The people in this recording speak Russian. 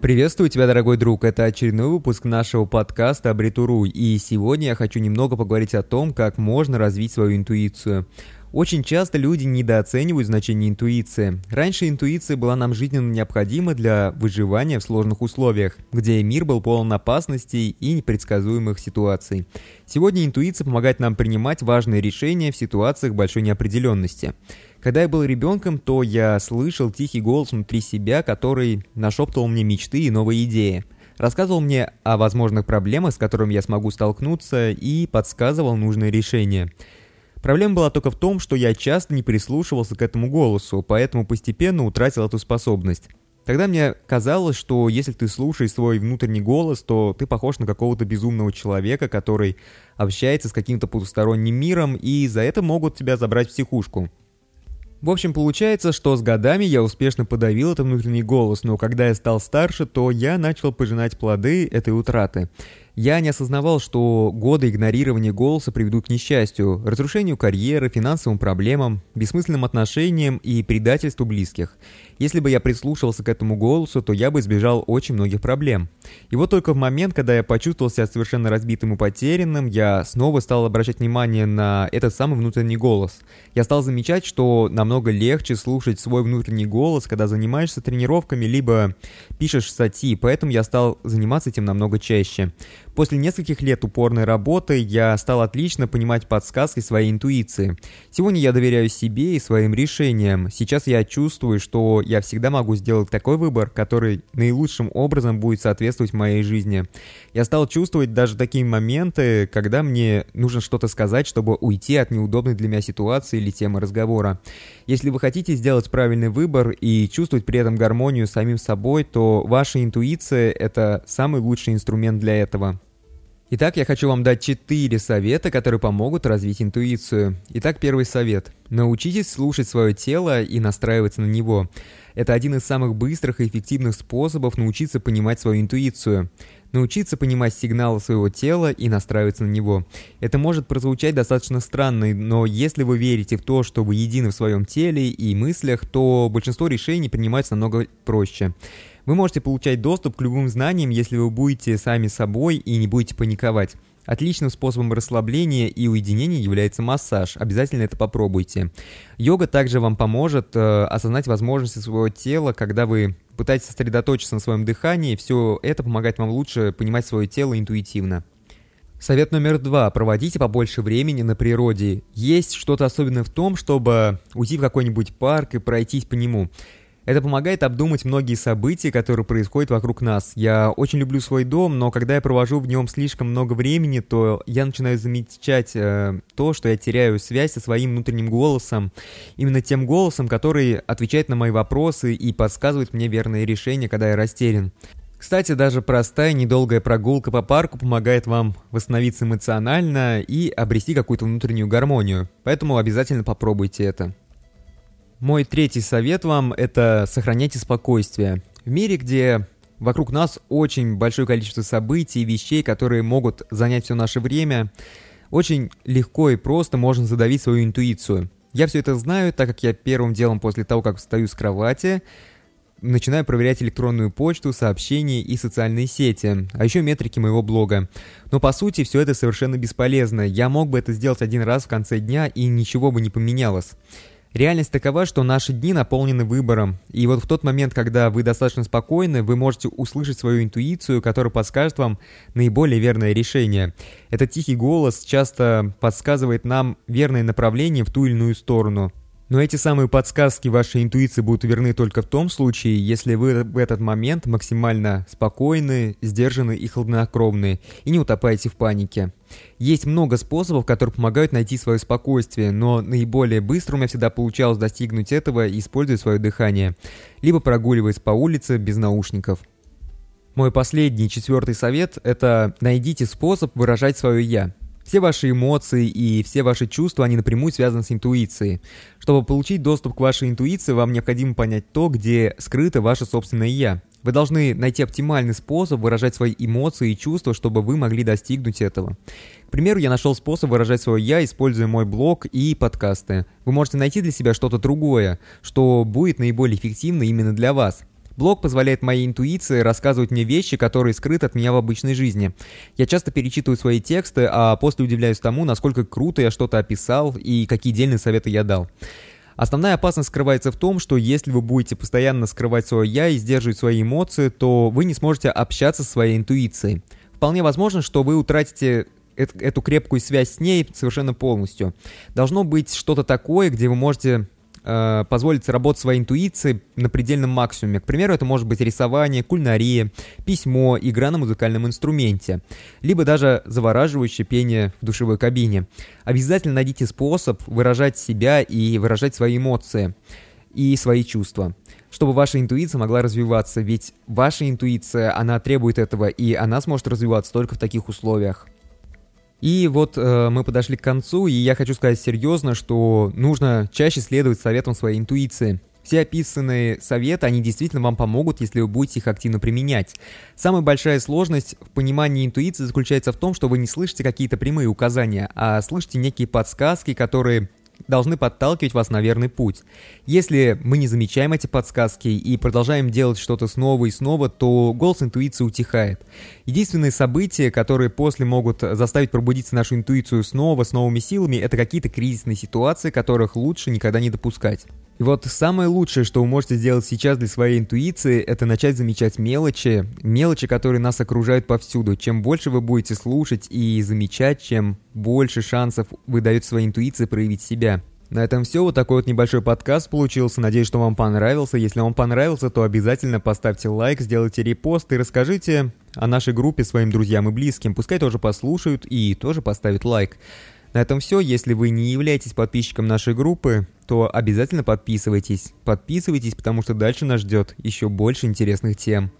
Приветствую тебя, дорогой друг. Это очередной выпуск нашего подкаста «Абритуру». И сегодня я хочу немного поговорить о том, как можно развить свою интуицию. Очень часто люди недооценивают значение интуиции. Раньше интуиция была нам жизненно необходима для выживания в сложных условиях, где мир был полон опасностей и непредсказуемых ситуаций. Сегодня интуиция помогает нам принимать важные решения в ситуациях большой неопределенности. Когда я был ребенком, то я слышал тихий голос внутри себя, который нашептывал мне мечты и новые идеи. Рассказывал мне о возможных проблемах, с которыми я смогу столкнуться, и подсказывал нужные решения. Проблема была только в том, что я часто не прислушивался к этому голосу, поэтому постепенно утратил эту способность. Тогда мне казалось, что если ты слушаешь свой внутренний голос, то ты похож на какого-то безумного человека, который общается с каким-то потусторонним миром, и за это могут тебя забрать в психушку. В общем, получается, что с годами я успешно подавил этот внутренний голос, но когда я стал старше, то я начал пожинать плоды этой утраты. Я не осознавал, что годы игнорирования голоса приведут к несчастью, разрушению карьеры, финансовым проблемам, бессмысленным отношениям и предательству близких. Если бы я прислушивался к этому голосу, то я бы избежал очень многих проблем. И вот только в момент, когда я почувствовал себя совершенно разбитым и потерянным, я снова стал обращать внимание на этот самый внутренний голос. Я стал замечать, что намного легче слушать свой внутренний голос, когда занимаешься тренировками, либо пишешь статьи, поэтому я стал заниматься этим намного чаще. После нескольких лет упорной работы я стал отлично понимать подсказки своей интуиции. Сегодня я доверяю себе и своим решениям. Сейчас я чувствую, что я всегда могу сделать такой выбор, который наилучшим образом будет соответствовать моей жизни. Я стал чувствовать даже такие моменты, когда мне нужно что-то сказать, чтобы уйти от неудобной для меня ситуации или темы разговора. Если вы хотите сделать правильный выбор и чувствовать при этом гармонию с самим собой, то ваша интуиция – это самый лучший инструмент для этого. Итак, я хочу вам дать 4 совета, которые помогут развить интуицию. Итак, первый совет. Научитесь слушать свое тело и настраиваться на него. Это один из самых быстрых и эффективных способов научиться понимать свою интуицию. Научиться понимать сигналы своего тела и настраиваться на него. Это может прозвучать достаточно странно, но если вы верите в то, что вы едины в своем теле и мыслях, то большинство решений принимается намного проще. Вы можете получать доступ к любым знаниям, если вы будете сами собой и не будете паниковать. Отличным способом расслабления и уединения является массаж. Обязательно это попробуйте. Йога также вам поможет э, осознать возможности своего тела, когда вы пытаетесь сосредоточиться на своем дыхании. Все это помогает вам лучше понимать свое тело интуитивно. Совет номер два. Проводите побольше времени на природе. Есть что-то особенное в том, чтобы уйти в какой-нибудь парк и пройтись по нему. Это помогает обдумать многие события, которые происходят вокруг нас. Я очень люблю свой дом, но когда я провожу в нем слишком много времени, то я начинаю замечать э, то, что я теряю связь со своим внутренним голосом. Именно тем голосом, который отвечает на мои вопросы и подсказывает мне верные решения, когда я растерян. Кстати, даже простая недолгая прогулка по парку помогает вам восстановиться эмоционально и обрести какую-то внутреннюю гармонию. Поэтому обязательно попробуйте это. Мой третий совет вам – это сохраняйте спокойствие. В мире, где вокруг нас очень большое количество событий и вещей, которые могут занять все наше время, очень легко и просто можно задавить свою интуицию. Я все это знаю, так как я первым делом после того, как встаю с кровати, начинаю проверять электронную почту, сообщения и социальные сети, а еще метрики моего блога. Но по сути все это совершенно бесполезно. Я мог бы это сделать один раз в конце дня и ничего бы не поменялось. Реальность такова, что наши дни наполнены выбором. И вот в тот момент, когда вы достаточно спокойны, вы можете услышать свою интуицию, которая подскажет вам наиболее верное решение. Этот тихий голос часто подсказывает нам верное направление в ту или иную сторону. Но эти самые подсказки вашей интуиции будут верны только в том случае, если вы в этот момент максимально спокойны, сдержаны и хладнокровны, и не утопаете в панике. Есть много способов, которые помогают найти свое спокойствие, но наиболее быстро у меня всегда получалось достигнуть этого, используя свое дыхание, либо прогуливаясь по улице без наушников. Мой последний, четвертый совет – это найдите способ выражать свое «я». Все ваши эмоции и все ваши чувства, они напрямую связаны с интуицией. Чтобы получить доступ к вашей интуиции, вам необходимо понять то, где скрыто ваше собственное «я». Вы должны найти оптимальный способ выражать свои эмоции и чувства, чтобы вы могли достигнуть этого. К примеру, я нашел способ выражать свое «я», используя мой блог и подкасты. Вы можете найти для себя что-то другое, что будет наиболее эффективно именно для вас. Блог позволяет моей интуиции рассказывать мне вещи, которые скрыты от меня в обычной жизни. Я часто перечитываю свои тексты, а после удивляюсь тому, насколько круто я что-то описал и какие дельные советы я дал. Основная опасность скрывается в том, что если вы будете постоянно скрывать свое «я» и сдерживать свои эмоции, то вы не сможете общаться со своей интуицией. Вполне возможно, что вы утратите эту крепкую связь с ней совершенно полностью. Должно быть что-то такое, где вы можете э, позволить работать своей интуицией на предельном максимуме. К примеру, это может быть рисование, кулинария, письмо, игра на музыкальном инструменте, либо даже завораживающее пение в душевой кабине. Обязательно найдите способ выражать себя и выражать свои эмоции и свои чувства чтобы ваша интуиция могла развиваться, ведь ваша интуиция, она требует этого, и она сможет развиваться только в таких условиях. И вот э, мы подошли к концу, и я хочу сказать серьезно, что нужно чаще следовать советам своей интуиции. Все описанные советы, они действительно вам помогут, если вы будете их активно применять. Самая большая сложность в понимании интуиции заключается в том, что вы не слышите какие-то прямые указания, а слышите некие подсказки, которые должны подталкивать вас на верный путь. Если мы не замечаем эти подсказки и продолжаем делать что-то снова и снова, то голос интуиции утихает. Единственные события, которые после могут заставить пробудиться нашу интуицию снова, с новыми силами, это какие-то кризисные ситуации, которых лучше никогда не допускать. И вот самое лучшее, что вы можете сделать сейчас для своей интуиции, это начать замечать мелочи, мелочи, которые нас окружают повсюду. Чем больше вы будете слушать и замечать, чем больше шансов вы даете своей интуиции проявить себя. На этом все. Вот такой вот небольшой подкаст получился. Надеюсь, что вам понравился. Если вам понравился, то обязательно поставьте лайк, сделайте репост и расскажите о нашей группе своим друзьям и близким. Пускай тоже послушают и тоже поставят лайк. На этом все. Если вы не являетесь подписчиком нашей группы, то обязательно подписывайтесь. Подписывайтесь, потому что дальше нас ждет еще больше интересных тем.